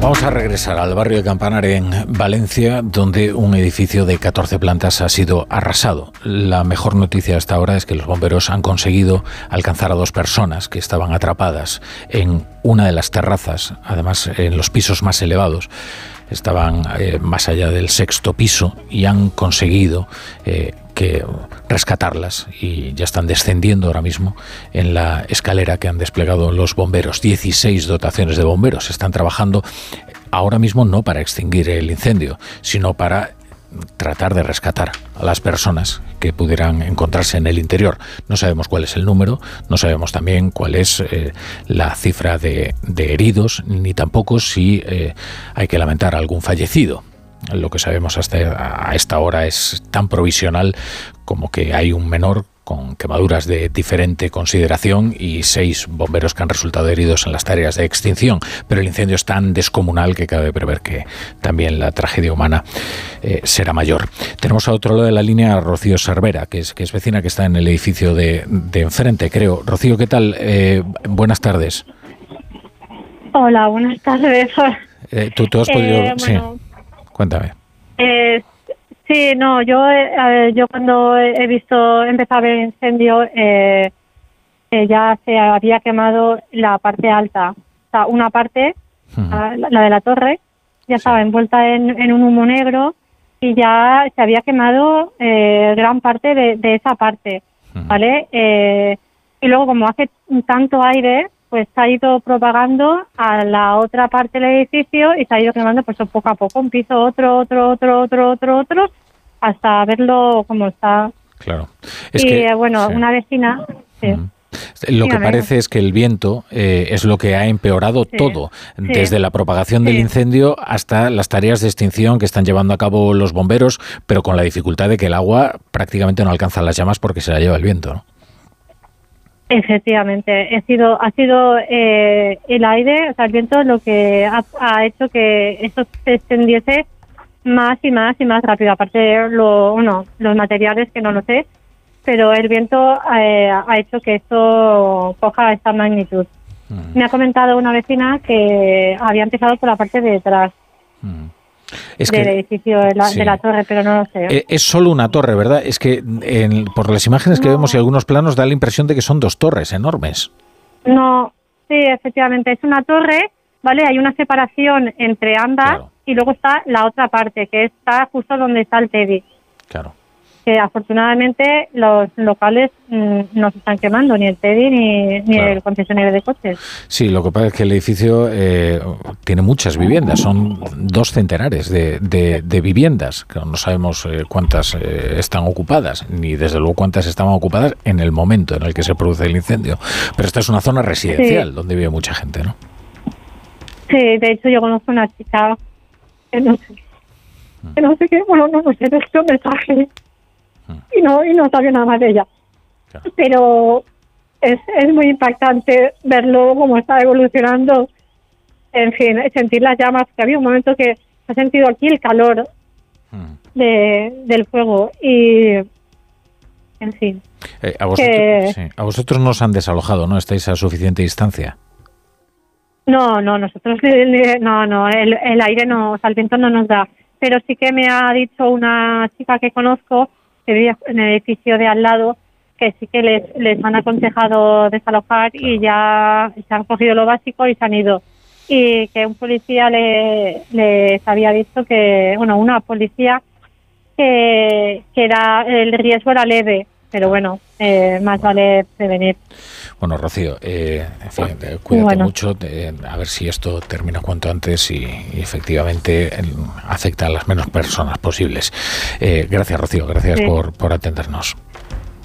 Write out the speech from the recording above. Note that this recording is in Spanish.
Vamos a regresar al barrio de Campanar en Valencia, donde un edificio de 14 plantas ha sido arrasado. La mejor noticia hasta ahora es que los bomberos han conseguido alcanzar a dos personas que estaban atrapadas en una de las terrazas, además en los pisos más elevados estaban eh, más allá del sexto piso y han conseguido eh, que rescatarlas y ya están descendiendo ahora mismo en la escalera que han desplegado los bomberos. 16 dotaciones de bomberos están trabajando ahora mismo no para extinguir el incendio, sino para tratar de rescatar a las personas que pudieran encontrarse en el interior. No sabemos cuál es el número, no sabemos también cuál es eh, la cifra de, heridos, ni tampoco si eh, hay que lamentar algún fallecido. Lo que sabemos hasta a esta hora es tan provisional como que hay un menor con quemaduras de diferente consideración y seis bomberos que han resultado heridos en las tareas de extinción. Pero el incendio es tan descomunal que cabe prever que también la tragedia humana eh, será mayor. Tenemos a otro lado de la línea a Rocío Cervera, que es, que es vecina que está en el edificio de, enfrente, creo. Rocío, ¿qué tal? Eh, buenas tardes. Hola, buenas tardes. Eh, ¿tú, has podido...? sí, cuéntame. Sí, no, yo, eh, yo cuando he visto empezar el incendio, eh, eh, ya se había quemado la parte alta, o sea, una parte, la, de la torre, ya estaba envuelta en, un humo negro y ya se había quemado gran parte de, esa parte, ¿vale? y luego como hace tanto aire, pues se ha ido propagando a la otra parte del edificio y se ha ido quemando pues poco a poco, un piso, otro, otro, otro, otro, otro, otro, hasta verlo como está. Claro. y eh, bueno, una vecina... Lo que parece es que el viento eh, es lo que ha empeorado todo, desde la propagación del incendio hasta las tareas de extinción que están llevando a cabo los bomberos, pero con la dificultad de que el agua prácticamente no alcanza las llamas porque se la lleva el viento. ¿no? Efectivamente, ha sido, ha sido eh, el aire, o sea, el viento lo que ha, ha hecho que eso se extendiese más y más y más rápido. Aparte, lo, uno, los materiales que no lo sé, pero el viento eh, ha hecho que esto coja esta magnitud. Mm. Me ha comentado una vecina que había empezado por la parte de detrás. Mm. Del edificio de la, torre, pero no lo sé. Eh, es solo una torre, ¿verdad? Es que por las imágenes que vemos y algunos planos da la impresión de que son dos torres enormes. No, sí, efectivamente, es una torre, ¿vale? Hay una separación entre ambas y luego está la otra parte, que está justo donde está el Teddy. Claro. Que afortunadamente los locales mm, no se están quemando, ni el Teddy ni, el concesionario de coches. Sí, lo que pasa es que el edificio eh, tiene muchas viviendas, son dos centenares de, de, viviendas, que no sabemos eh, cuántas eh, están ocupadas, ni desde luego cuántas estaban ocupadas en el momento en el que se produce el incendio. Pero esta es una zona residencial donde vive mucha gente, ¿no? Sí, de hecho yo conozco una chica que no sé, que no sé qué, bueno, no, no sé, un mensaje y no, y no sabía nada más de ella. Pero es, es muy impactante verlo cómo está evolucionando, en fin, sentir las llamas, que había un momento que ha sentido aquí el calor de, del fuego y en fin. Eh, a, vosotros, sí. a vosotros no os han desalojado, ¿no? ¿Estáis a suficiente distancia? No, no, nosotros no, no, el, el aire no, o sea, el viento no nos da. Pero sí que me ha dicho una chica que conozco que vive en el edificio de al lado que sí que les, les han aconsejado desalojar y ya se han cogido lo básico y se han ido. Y que un policía le, les había dicho que, bueno, una policía que, que era el riesgo era leve, pero bueno, eh, más vale prevenir. Bueno, Rocío, eh, en fin, eh, cuídate mucho, a ver si esto termina cuanto antes y, efectivamente afecta a las menos personas posibles. gracias, Rocío, gracias por, por atendernos.